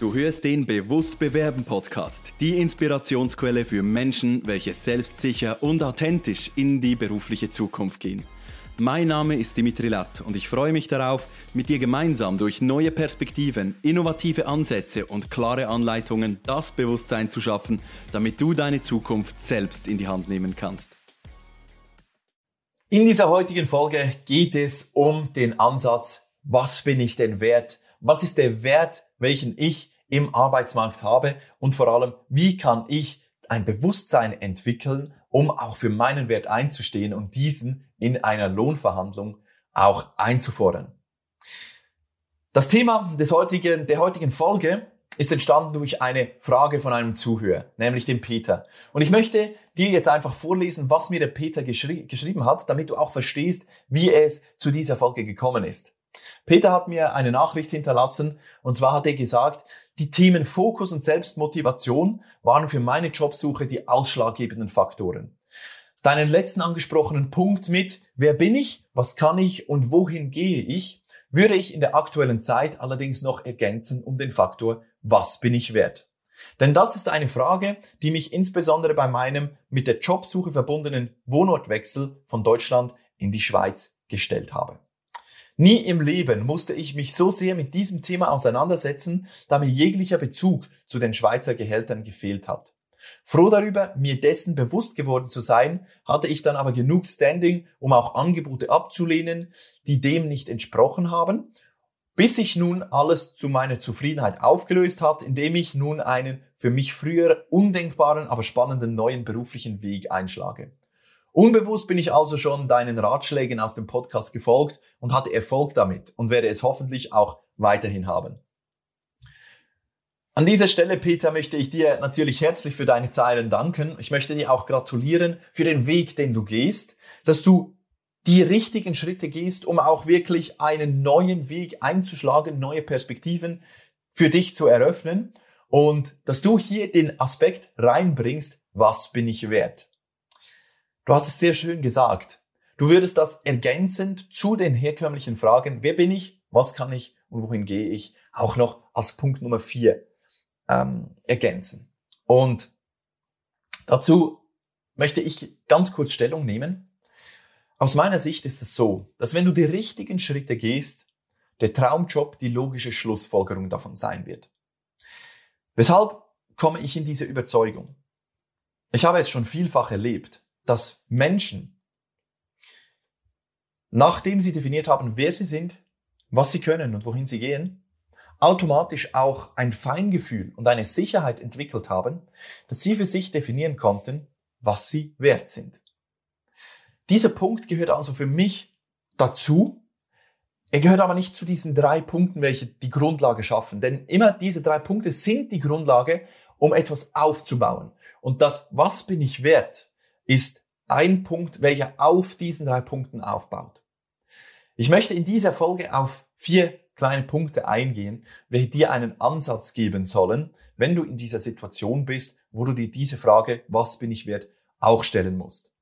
Du hörst den Bewusst Bewerben Podcast, die Inspirationsquelle für Menschen, welche selbstsicher und authentisch in die berufliche Zukunft gehen. Mein Name ist Dimitri Latt und ich freue mich darauf, mit dir gemeinsam durch neue Perspektiven, innovative Ansätze und klare Anleitungen das Bewusstsein zu schaffen, damit du deine Zukunft selbst in die Hand nehmen kannst. In dieser heutigen Folge geht es um den Ansatz, was bin ich denn wert? Was ist der Wert, welchen ich im Arbeitsmarkt habe? Und vor allem, wie kann ich ein Bewusstsein entwickeln, um auch für meinen Wert einzustehen und diesen in einer Lohnverhandlung auch einzufordern? Das Thema des heutigen, der heutigen Folge ist entstanden durch eine Frage von einem Zuhörer, nämlich dem Peter. Und ich möchte dir jetzt einfach vorlesen, was mir der Peter geschri geschrieben hat, damit du auch verstehst, wie es zu dieser Folge gekommen ist. Peter hat mir eine Nachricht hinterlassen und zwar hat er gesagt, die Themen Fokus und Selbstmotivation waren für meine Jobsuche die ausschlaggebenden Faktoren. Deinen letzten angesprochenen Punkt mit, wer bin ich, was kann ich und wohin gehe ich, würde ich in der aktuellen Zeit allerdings noch ergänzen um den Faktor, was bin ich wert? Denn das ist eine Frage, die mich insbesondere bei meinem mit der Jobsuche verbundenen Wohnortwechsel von Deutschland in die Schweiz gestellt habe. Nie im Leben musste ich mich so sehr mit diesem Thema auseinandersetzen, da mir jeglicher Bezug zu den Schweizer Gehältern gefehlt hat. Froh darüber, mir dessen bewusst geworden zu sein, hatte ich dann aber genug Standing, um auch Angebote abzulehnen, die dem nicht entsprochen haben, bis sich nun alles zu meiner Zufriedenheit aufgelöst hat, indem ich nun einen für mich früher undenkbaren, aber spannenden neuen beruflichen Weg einschlage. Unbewusst bin ich also schon deinen Ratschlägen aus dem Podcast gefolgt und hatte Erfolg damit und werde es hoffentlich auch weiterhin haben. An dieser Stelle, Peter, möchte ich dir natürlich herzlich für deine Zeilen danken. Ich möchte dir auch gratulieren für den Weg, den du gehst, dass du die richtigen Schritte gehst, um auch wirklich einen neuen Weg einzuschlagen, neue Perspektiven für dich zu eröffnen und dass du hier den Aspekt reinbringst, was bin ich wert? Du hast es sehr schön gesagt. Du würdest das ergänzend zu den herkömmlichen Fragen, wer bin ich, was kann ich und wohin gehe ich, auch noch als Punkt Nummer vier ähm, ergänzen. Und dazu möchte ich ganz kurz Stellung nehmen. Aus meiner Sicht ist es so, dass wenn du die richtigen Schritte gehst, der Traumjob die logische Schlussfolgerung davon sein wird. Weshalb komme ich in diese Überzeugung? Ich habe es schon vielfach erlebt, dass Menschen, nachdem sie definiert haben, wer sie sind, was sie können und wohin sie gehen, automatisch auch ein Feingefühl und eine Sicherheit entwickelt haben, dass sie für sich definieren konnten, was sie wert sind. Dieser Punkt gehört also für mich dazu. Er gehört aber nicht zu diesen drei Punkten, welche die Grundlage schaffen. Denn immer diese drei Punkte sind die Grundlage, um etwas aufzubauen. Und das, was bin ich wert, ist ein Punkt, welcher auf diesen drei Punkten aufbaut. Ich möchte in dieser Folge auf vier kleine Punkte eingehen, welche dir einen Ansatz geben sollen, wenn du in dieser Situation bist, wo du dir diese Frage, was bin ich wert, auch stellen musst.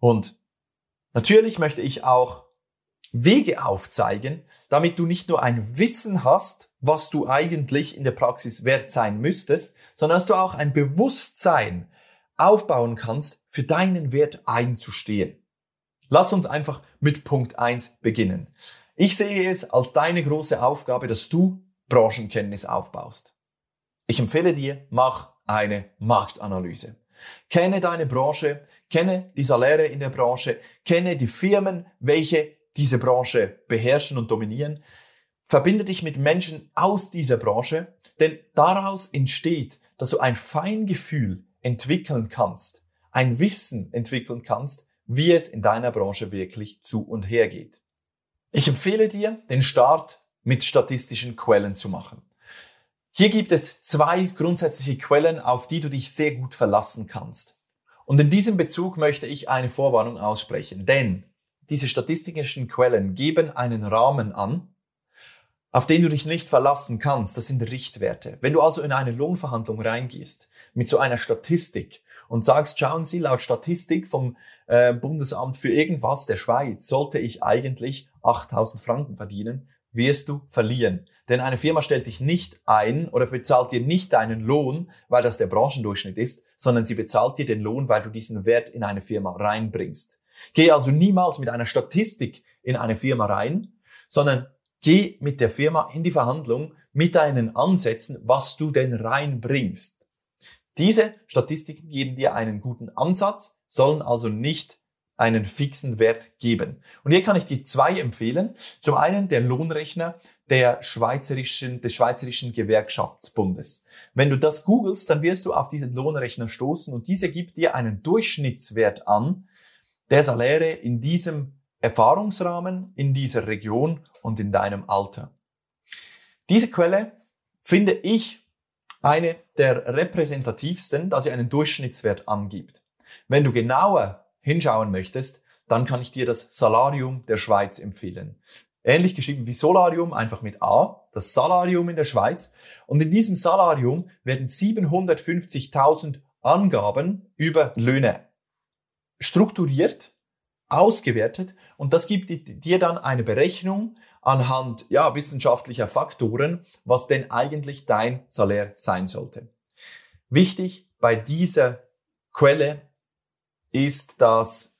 Und natürlich möchte ich auch Wege aufzeigen, damit du nicht nur ein Wissen hast, was du eigentlich in der Praxis wert sein müsstest, sondern dass du auch ein Bewusstsein aufbauen kannst, für deinen Wert einzustehen. Lass uns einfach mit Punkt eins beginnen. Ich sehe es als deine große Aufgabe, dass du Branchenkenntnis aufbaust. Ich empfehle dir, mach eine Marktanalyse. Kenne deine Branche, kenne die Saläre in der Branche, kenne die Firmen, welche diese Branche beherrschen und dominieren. Verbinde dich mit Menschen aus dieser Branche, denn daraus entsteht, dass du ein Feingefühl entwickeln kannst, ein Wissen entwickeln kannst, wie es in deiner Branche wirklich zu und her geht. Ich empfehle dir, den Start mit statistischen Quellen zu machen. Hier gibt es zwei grundsätzliche Quellen, auf die du dich sehr gut verlassen kannst. Und in diesem Bezug möchte ich eine Vorwarnung aussprechen, denn diese statistischen Quellen geben einen Rahmen an, auf den du dich nicht verlassen kannst. Das sind Richtwerte. Wenn du also in eine Lohnverhandlung reingehst mit so einer Statistik und sagst, schauen Sie, laut Statistik vom äh, Bundesamt für irgendwas der Schweiz sollte ich eigentlich 8000 Franken verdienen, wirst du verlieren. Denn eine Firma stellt dich nicht ein oder bezahlt dir nicht deinen Lohn, weil das der Branchendurchschnitt ist, sondern sie bezahlt dir den Lohn, weil du diesen Wert in eine Firma reinbringst. Geh also niemals mit einer Statistik in eine Firma rein, sondern geh mit der Firma in die Verhandlung mit deinen Ansätzen, was du denn reinbringst. Diese Statistiken geben dir einen guten Ansatz, sollen also nicht einen fixen Wert geben. Und hier kann ich dir zwei empfehlen. Zum einen der Lohnrechner der schweizerischen, des Schweizerischen Gewerkschaftsbundes. Wenn du das googelst, dann wirst du auf diesen Lohnrechner stoßen und dieser gibt dir einen Durchschnittswert an der Saläre in diesem Erfahrungsrahmen, in dieser Region und in deinem Alter. Diese Quelle finde ich eine der repräsentativsten, da sie einen Durchschnittswert angibt. Wenn du genauer hinschauen möchtest, dann kann ich dir das Salarium der Schweiz empfehlen. Ähnlich geschrieben wie Solarium, einfach mit A, das Salarium in der Schweiz. Und in diesem Salarium werden 750.000 Angaben über Löhne strukturiert, ausgewertet und das gibt dir dann eine Berechnung anhand ja, wissenschaftlicher Faktoren, was denn eigentlich dein Salär sein sollte. Wichtig bei dieser Quelle ist, dass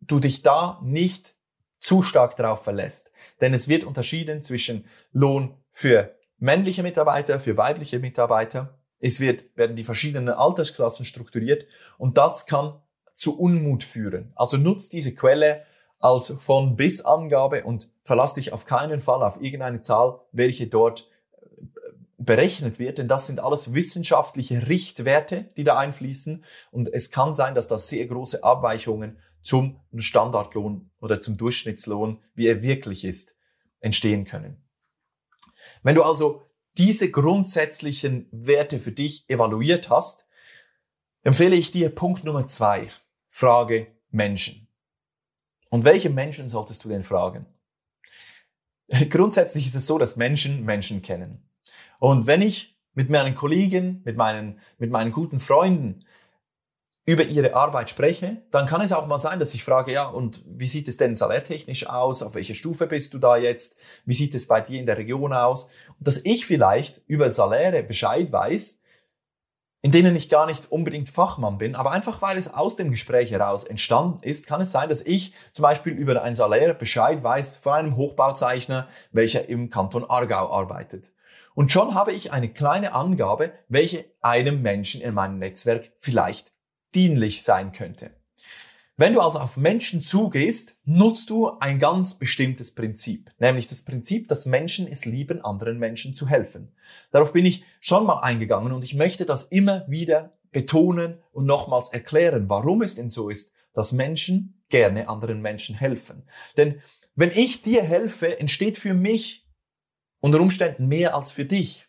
du dich da nicht zu stark darauf verlässt. Denn es wird unterschieden zwischen Lohn für männliche Mitarbeiter, für weibliche Mitarbeiter. Es wird, werden die verschiedenen Altersklassen strukturiert und das kann zu Unmut führen. Also nutzt diese Quelle als von bis Angabe und verlass dich auf keinen Fall auf irgendeine Zahl, welche dort berechnet wird, denn das sind alles wissenschaftliche Richtwerte, die da einfließen und es kann sein, dass da sehr große Abweichungen zum Standardlohn oder zum Durchschnittslohn, wie er wirklich ist, entstehen können. Wenn du also diese grundsätzlichen Werte für dich evaluiert hast, empfehle ich dir Punkt Nummer zwei, Frage Menschen. Und welche Menschen solltest du denn fragen? Grundsätzlich ist es so, dass Menschen Menschen kennen. Und wenn ich mit meinen Kollegen, mit meinen, mit meinen guten Freunden über ihre Arbeit spreche, dann kann es auch mal sein, dass ich frage, ja, und wie sieht es denn salärtechnisch aus? Auf welcher Stufe bist du da jetzt? Wie sieht es bei dir in der Region aus? Und dass ich vielleicht über Saläre Bescheid weiß, in denen ich gar nicht unbedingt Fachmann bin, aber einfach weil es aus dem Gespräch heraus entstanden ist, kann es sein, dass ich zum Beispiel über ein Salär Bescheid weiß von einem Hochbauzeichner, welcher im Kanton Aargau arbeitet. Und schon habe ich eine kleine Angabe, welche einem Menschen in meinem Netzwerk vielleicht dienlich sein könnte. Wenn du also auf Menschen zugehst, nutzt du ein ganz bestimmtes Prinzip, nämlich das Prinzip, dass Menschen es lieben, anderen Menschen zu helfen. Darauf bin ich schon mal eingegangen und ich möchte das immer wieder betonen und nochmals erklären, warum es denn so ist, dass Menschen gerne anderen Menschen helfen. Denn wenn ich dir helfe, entsteht für mich unter Umständen mehr als für dich.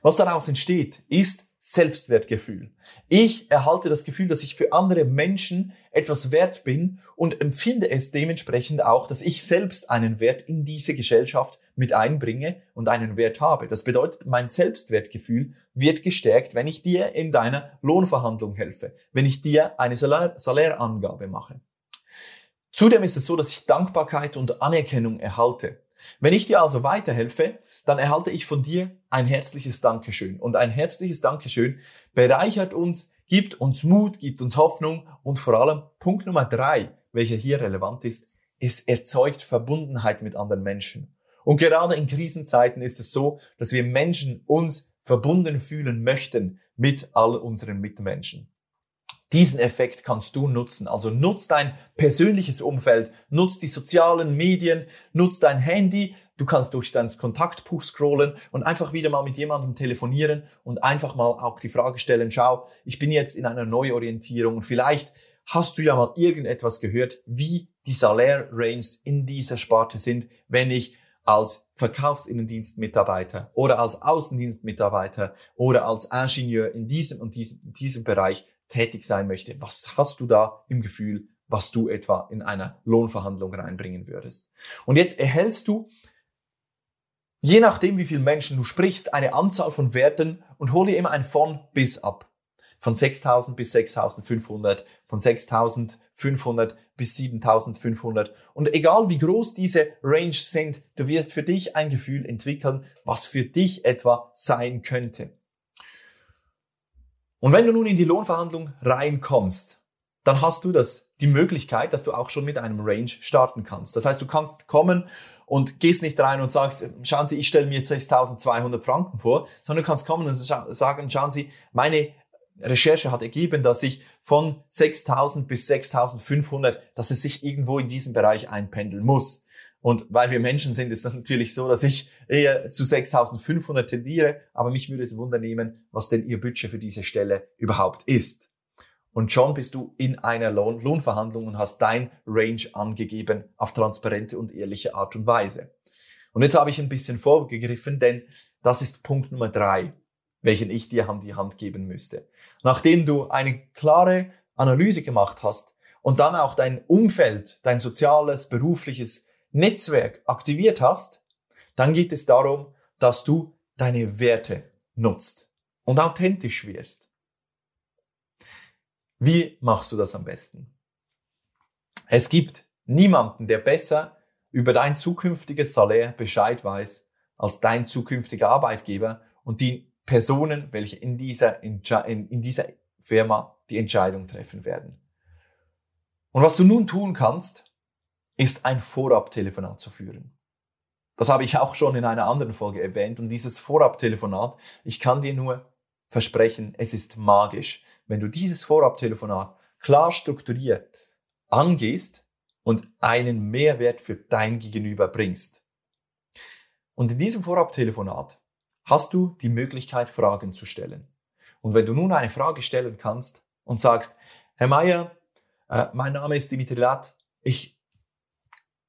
Was daraus entsteht, ist Selbstwertgefühl. Ich erhalte das Gefühl, dass ich für andere Menschen etwas wert bin und empfinde es dementsprechend auch, dass ich selbst einen Wert in diese Gesellschaft mit einbringe und einen Wert habe. Das bedeutet, mein Selbstwertgefühl wird gestärkt, wenn ich dir in deiner Lohnverhandlung helfe, wenn ich dir eine Salär Salärangabe mache. Zudem ist es so, dass ich Dankbarkeit und Anerkennung erhalte. Wenn ich dir also weiterhelfe, dann erhalte ich von dir ein herzliches Dankeschön. Und ein herzliches Dankeschön bereichert uns, gibt uns Mut, gibt uns Hoffnung und vor allem Punkt Nummer drei, welcher hier relevant ist, es erzeugt Verbundenheit mit anderen Menschen. Und gerade in Krisenzeiten ist es so, dass wir Menschen uns verbunden fühlen möchten mit all unseren Mitmenschen. Diesen Effekt kannst du nutzen. Also nutz dein persönliches Umfeld, nutz die sozialen Medien, nutz dein Handy. Du kannst durch dein Kontaktbuch scrollen und einfach wieder mal mit jemandem telefonieren und einfach mal auch die Frage stellen, schau, ich bin jetzt in einer Neuorientierung und vielleicht hast du ja mal irgendetwas gehört, wie die Salär-Ranges in dieser Sparte sind, wenn ich als Verkaufsinnendienstmitarbeiter oder als Außendienstmitarbeiter oder als Ingenieur in diesem und diesem, in diesem Bereich tätig sein möchte, was hast du da im Gefühl, was du etwa in einer Lohnverhandlung reinbringen würdest? Und jetzt erhältst du, je nachdem wie viele Menschen du sprichst, eine Anzahl von Werten und hol dir immer ein von bis ab. Von 6000 bis 6500, von 6500 bis 7500. Und egal wie groß diese Range sind, du wirst für dich ein Gefühl entwickeln, was für dich etwa sein könnte. Und wenn du nun in die Lohnverhandlung reinkommst, dann hast du das, die Möglichkeit, dass du auch schon mit einem Range starten kannst. Das heißt, du kannst kommen und gehst nicht rein und sagst, schauen Sie, ich stelle mir 6.200 Franken vor, sondern du kannst kommen und sagen, schauen Sie, meine Recherche hat ergeben, dass ich von 6.000 bis 6.500, dass es sich irgendwo in diesem Bereich einpendeln muss. Und weil wir Menschen sind, ist es natürlich so, dass ich eher zu 6.500 tendiere, aber mich würde es wundernehmen, was denn Ihr Budget für diese Stelle überhaupt ist. Und schon bist du in einer Lohn Lohnverhandlung und hast dein Range angegeben auf transparente und ehrliche Art und Weise. Und jetzt habe ich ein bisschen vorgegriffen, denn das ist Punkt Nummer drei, welchen ich dir an die Hand geben müsste. Nachdem du eine klare Analyse gemacht hast und dann auch dein Umfeld, dein soziales, berufliches Netzwerk aktiviert hast, dann geht es darum, dass du deine Werte nutzt und authentisch wirst. Wie machst du das am besten? Es gibt niemanden, der besser über dein zukünftiges Salär Bescheid weiß als dein zukünftiger Arbeitgeber und die Personen, welche in dieser, in, in dieser Firma die Entscheidung treffen werden. Und was du nun tun kannst, ist ein Vorabtelefonat zu führen. Das habe ich auch schon in einer anderen Folge erwähnt und dieses Vorabtelefonat, ich kann dir nur versprechen, es ist magisch wenn du dieses Vorabtelefonat klar strukturiert angehst und einen Mehrwert für dein Gegenüber bringst. Und in diesem Vorabtelefonat hast du die Möglichkeit, Fragen zu stellen. Und wenn du nun eine Frage stellen kannst und sagst, Herr Meier, äh, mein Name ist Dimitri Lat, ich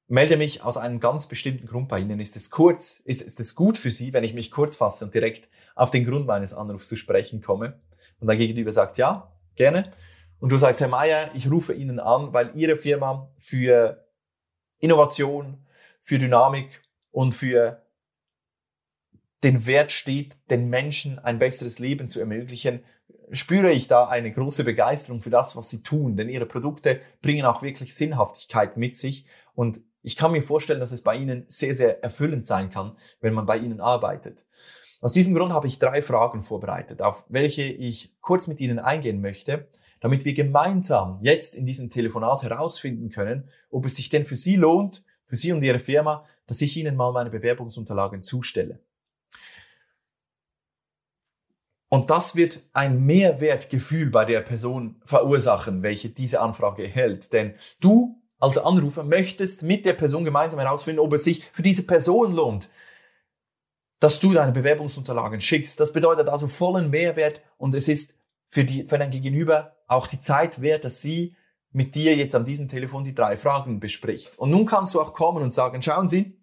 melde mich aus einem ganz bestimmten Grund bei Ihnen. Ist es kurz, ist, ist es gut für Sie, wenn ich mich kurz fasse und direkt auf den Grund meines Anrufs zu sprechen komme? Und dein Gegenüber sagt, ja, gerne. Und du sagst, Herr Meier, ich rufe Ihnen an, weil Ihre Firma für Innovation, für Dynamik und für den Wert steht, den Menschen ein besseres Leben zu ermöglichen, spüre ich da eine große Begeisterung für das, was sie tun, denn ihre Produkte bringen auch wirklich Sinnhaftigkeit mit sich und ich kann mir vorstellen, dass es bei ihnen sehr, sehr erfüllend sein kann, wenn man bei ihnen arbeitet. Aus diesem Grund habe ich drei Fragen vorbereitet, auf welche ich kurz mit Ihnen eingehen möchte, damit wir gemeinsam jetzt in diesem Telefonat herausfinden können, ob es sich denn für Sie lohnt, für Sie und Ihre Firma, dass ich Ihnen mal meine Bewerbungsunterlagen zustelle. Und das wird ein Mehrwertgefühl bei der Person verursachen, welche diese Anfrage erhält. Denn du als Anrufer möchtest mit der Person gemeinsam herausfinden, ob es sich für diese Person lohnt, dass du deine Bewerbungsunterlagen schickst. Das bedeutet also vollen Mehrwert und es ist für, die, für dein Gegenüber auch die Zeit wert, dass sie mit dir jetzt an diesem Telefon die drei Fragen bespricht. Und nun kannst du auch kommen und sagen, schauen Sie,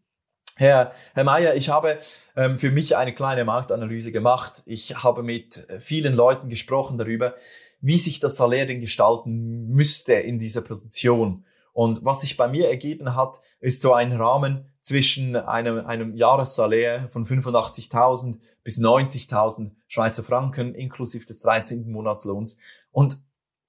Herr, Herr Mayer, ich habe ähm, für mich eine kleine Marktanalyse gemacht. Ich habe mit äh, vielen Leuten gesprochen darüber, wie sich das Salär denn gestalten müsste in dieser Position. Und was sich bei mir ergeben hat, ist so ein Rahmen zwischen einem, einem Jahressalär von 85.000 bis 90.000 Schweizer Franken inklusive des 13. Monatslohns. Und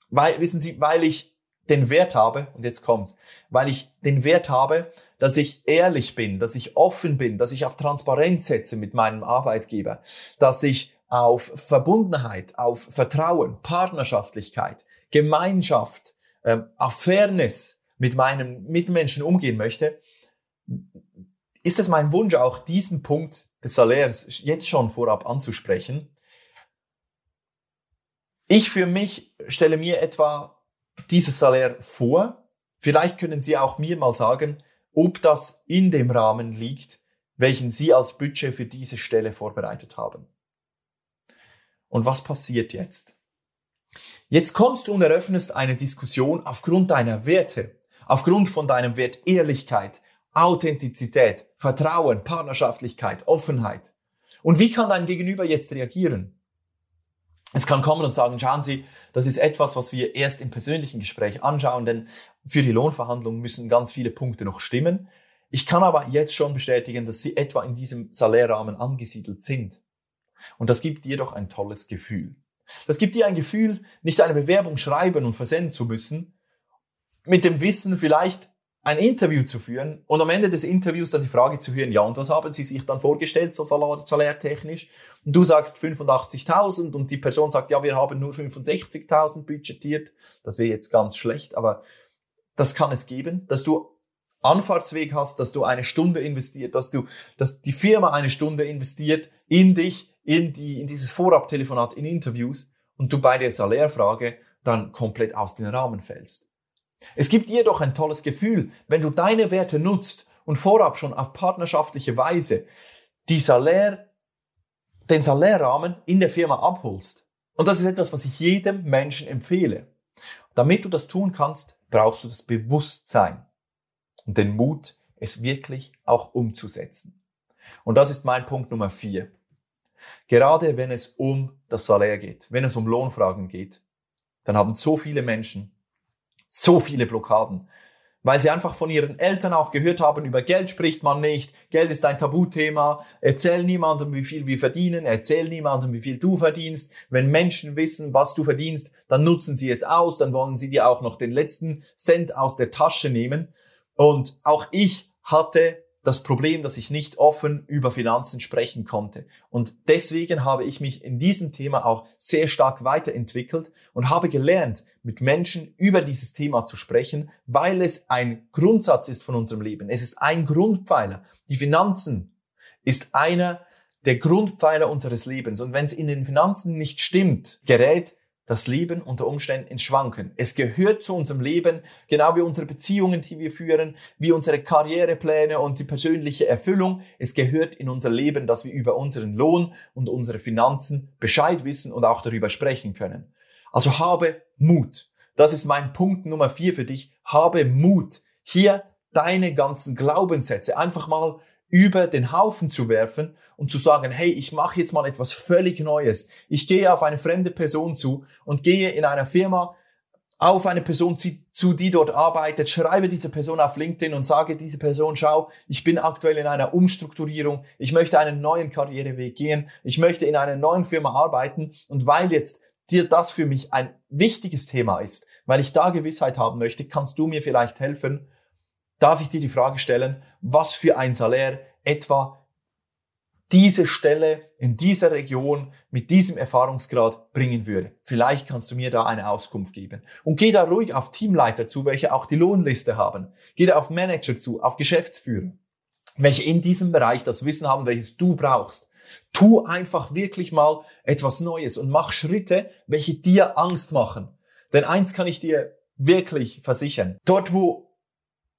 weil, wissen Sie, weil ich den Wert habe, und jetzt kommt's, weil ich den Wert habe, dass ich ehrlich bin, dass ich offen bin, dass ich auf Transparenz setze mit meinem Arbeitgeber, dass ich auf Verbundenheit, auf Vertrauen, Partnerschaftlichkeit, Gemeinschaft, ähm, auf Fairness mit meinen Mitmenschen umgehen möchte, ist es mein Wunsch, auch diesen Punkt des Salärs jetzt schon vorab anzusprechen. Ich für mich stelle mir etwa dieses Salär vor. Vielleicht können Sie auch mir mal sagen, ob das in dem Rahmen liegt, welchen Sie als Budget für diese Stelle vorbereitet haben. Und was passiert jetzt? Jetzt kommst du und eröffnest eine Diskussion aufgrund deiner Werte, Aufgrund von deinem Wert Ehrlichkeit, Authentizität, Vertrauen, Partnerschaftlichkeit, Offenheit. Und wie kann dein Gegenüber jetzt reagieren? Es kann kommen und sagen, schauen Sie, das ist etwas, was wir erst im persönlichen Gespräch anschauen, denn für die Lohnverhandlungen müssen ganz viele Punkte noch stimmen. Ich kann aber jetzt schon bestätigen, dass Sie etwa in diesem Salärrahmen angesiedelt sind. Und das gibt dir doch ein tolles Gefühl. Das gibt dir ein Gefühl, nicht eine Bewerbung schreiben und versenden zu müssen, mit dem Wissen vielleicht ein Interview zu führen und am Ende des Interviews dann die Frage zu hören, ja, und was haben Sie sich dann vorgestellt, so salärtechnisch? Und du sagst 85.000 und die Person sagt, ja, wir haben nur 65.000 budgetiert. Das wäre jetzt ganz schlecht, aber das kann es geben, dass du Anfahrtsweg hast, dass du eine Stunde investiert, dass du, dass die Firma eine Stunde investiert in dich, in die, in dieses Vorabtelefonat, in Interviews und du bei der Salärfrage dann komplett aus den Rahmen fällst. Es gibt dir doch ein tolles Gefühl, wenn du deine Werte nutzt und vorab schon auf partnerschaftliche Weise die Salär, den Salärrahmen in der Firma abholst. Und das ist etwas, was ich jedem Menschen empfehle. Damit du das tun kannst, brauchst du das Bewusstsein und den Mut, es wirklich auch umzusetzen. Und das ist mein Punkt Nummer vier. Gerade wenn es um das Salär geht, wenn es um Lohnfragen geht, dann haben so viele Menschen so viele Blockaden. Weil sie einfach von ihren Eltern auch gehört haben, über Geld spricht man nicht, Geld ist ein Tabuthema, erzähl niemandem, wie viel wir verdienen, erzähl niemandem, wie viel du verdienst. Wenn Menschen wissen, was du verdienst, dann nutzen sie es aus, dann wollen sie dir auch noch den letzten Cent aus der Tasche nehmen. Und auch ich hatte das Problem, dass ich nicht offen über Finanzen sprechen konnte. Und deswegen habe ich mich in diesem Thema auch sehr stark weiterentwickelt und habe gelernt, mit Menschen über dieses Thema zu sprechen, weil es ein Grundsatz ist von unserem Leben. Es ist ein Grundpfeiler. Die Finanzen ist einer der Grundpfeiler unseres Lebens. Und wenn es in den Finanzen nicht stimmt, gerät das Leben unter Umständen ins Schwanken. Es gehört zu unserem Leben, genau wie unsere Beziehungen, die wir führen, wie unsere Karrierepläne und die persönliche Erfüllung. Es gehört in unser Leben, dass wir über unseren Lohn und unsere Finanzen Bescheid wissen und auch darüber sprechen können. Also habe Mut. Das ist mein Punkt Nummer vier für dich. Habe Mut, hier deine ganzen Glaubenssätze einfach mal über den Haufen zu werfen und zu sagen, hey, ich mache jetzt mal etwas völlig Neues. Ich gehe auf eine fremde Person zu und gehe in einer Firma auf eine Person zu, die dort arbeitet, schreibe diese Person auf LinkedIn und sage diese Person, schau, ich bin aktuell in einer Umstrukturierung, ich möchte einen neuen Karriereweg gehen, ich möchte in einer neuen Firma arbeiten und weil jetzt dir das für mich ein wichtiges Thema ist, weil ich da Gewissheit haben möchte, kannst du mir vielleicht helfen, darf ich dir die Frage stellen, was für ein Salär etwa diese Stelle in dieser Region mit diesem Erfahrungsgrad bringen würde. Vielleicht kannst du mir da eine Auskunft geben. Und geh da ruhig auf Teamleiter zu, welche auch die Lohnliste haben. Geh da auf Manager zu, auf Geschäftsführer, welche in diesem Bereich das Wissen haben, welches du brauchst. Tu einfach wirklich mal etwas Neues und mach Schritte, welche dir Angst machen. Denn eins kann ich dir wirklich versichern. Dort, wo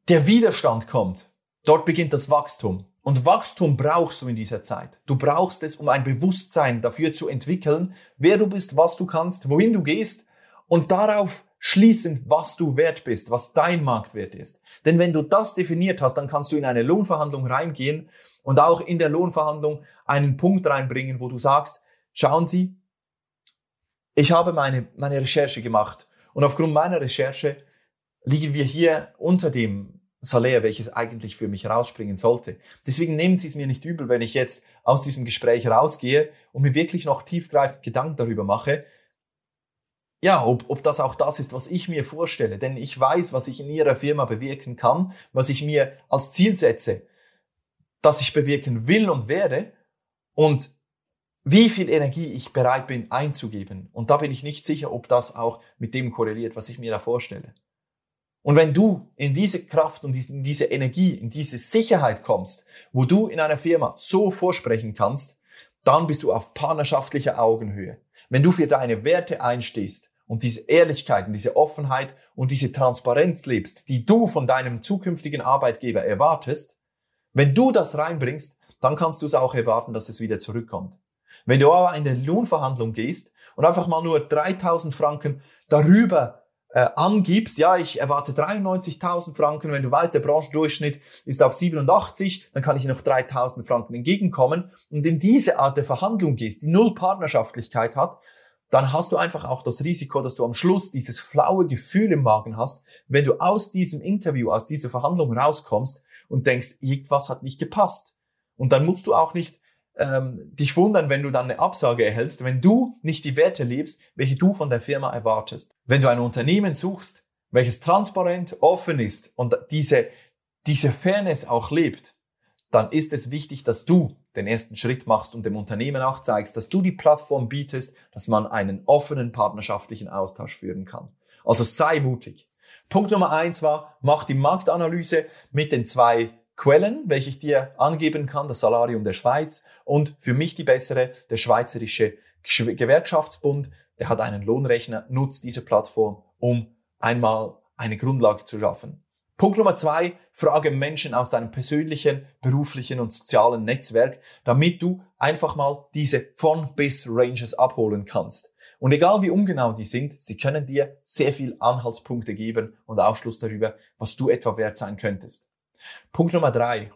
der Widerstand kommt, dort beginnt das Wachstum. Und Wachstum brauchst du in dieser Zeit. Du brauchst es, um ein Bewusstsein dafür zu entwickeln, wer du bist, was du kannst, wohin du gehst und darauf schließend, was du wert bist, was dein Marktwert ist. Denn wenn du das definiert hast, dann kannst du in eine Lohnverhandlung reingehen und auch in der Lohnverhandlung einen Punkt reinbringen, wo du sagst, schauen Sie, ich habe meine, meine Recherche gemacht und aufgrund meiner Recherche liegen wir hier unter dem Salär, welches eigentlich für mich rausspringen sollte. Deswegen nehmen Sie es mir nicht übel, wenn ich jetzt aus diesem Gespräch rausgehe und mir wirklich noch tiefgreifend Gedanken darüber mache, ja, ob, ob das auch das ist, was ich mir vorstelle. Denn ich weiß, was ich in Ihrer Firma bewirken kann, was ich mir als Ziel setze, dass ich bewirken will und werde und wie viel Energie ich bereit bin einzugeben. Und da bin ich nicht sicher, ob das auch mit dem korreliert, was ich mir da vorstelle. Und wenn du in diese Kraft und in diese Energie, in diese Sicherheit kommst, wo du in einer Firma so vorsprechen kannst, dann bist du auf partnerschaftlicher Augenhöhe. Wenn du für deine Werte einstehst und diese Ehrlichkeit und diese Offenheit und diese Transparenz lebst, die du von deinem zukünftigen Arbeitgeber erwartest, wenn du das reinbringst, dann kannst du es auch erwarten, dass es wieder zurückkommt. Wenn du aber in der Lohnverhandlung gehst und einfach mal nur 3000 Franken darüber äh, angibst, ja, ich erwarte 93.000 Franken, wenn du weißt, der Branchendurchschnitt ist auf 87, dann kann ich noch 3.000 Franken entgegenkommen und in diese Art der Verhandlung gehst, die null Partnerschaftlichkeit hat, dann hast du einfach auch das Risiko, dass du am Schluss dieses flaue Gefühl im Magen hast, wenn du aus diesem Interview, aus dieser Verhandlung rauskommst und denkst, irgendwas hat nicht gepasst. Und dann musst du auch nicht ähm, dich wundern, wenn du dann eine Absage erhältst, wenn du nicht die Werte lebst, welche du von der Firma erwartest. Wenn du ein Unternehmen suchst, welches transparent, offen ist und diese, diese Fairness auch lebt, dann ist es wichtig, dass du den ersten Schritt machst und dem Unternehmen auch zeigst, dass du die Plattform bietest, dass man einen offenen partnerschaftlichen Austausch führen kann. Also sei mutig. Punkt Nummer eins war, mach die Marktanalyse mit den zwei Quellen, welche ich dir angeben kann, das Salarium der Schweiz und für mich die bessere, der Schweizerische Gewerkschaftsbund, der hat einen Lohnrechner, nutzt diese Plattform, um einmal eine Grundlage zu schaffen. Punkt Nummer zwei, frage Menschen aus deinem persönlichen, beruflichen und sozialen Netzwerk, damit du einfach mal diese von bis Ranges abholen kannst. Und egal wie ungenau die sind, sie können dir sehr viel Anhaltspunkte geben und Aufschluss darüber, was du etwa wert sein könntest. Punkt Nummer drei,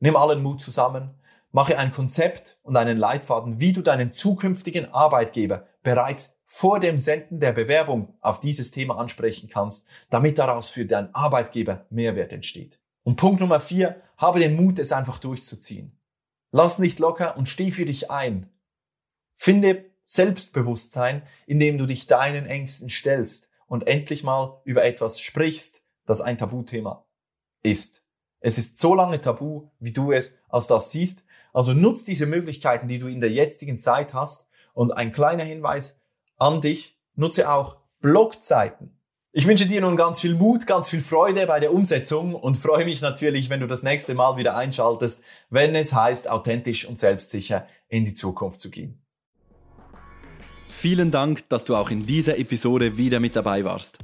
nimm allen Mut zusammen, mache ein Konzept und einen Leitfaden, wie du deinen zukünftigen Arbeitgeber bereits vor dem Senden der Bewerbung auf dieses Thema ansprechen kannst, damit daraus für deinen Arbeitgeber Mehrwert entsteht. Und Punkt Nummer vier, habe den Mut, es einfach durchzuziehen. Lass nicht locker und steh für dich ein. Finde Selbstbewusstsein, indem du dich deinen Ängsten stellst und endlich mal über etwas sprichst, das ein Tabuthema ist. Es ist so lange tabu, wie du es als das siehst. Also nutz diese Möglichkeiten, die du in der jetzigen Zeit hast. Und ein kleiner Hinweis, an dich, nutze auch Blogzeiten. Ich wünsche dir nun ganz viel Mut, ganz viel Freude bei der Umsetzung und freue mich natürlich, wenn du das nächste Mal wieder einschaltest, wenn es heißt, authentisch und selbstsicher in die Zukunft zu gehen. Vielen Dank, dass du auch in dieser Episode wieder mit dabei warst.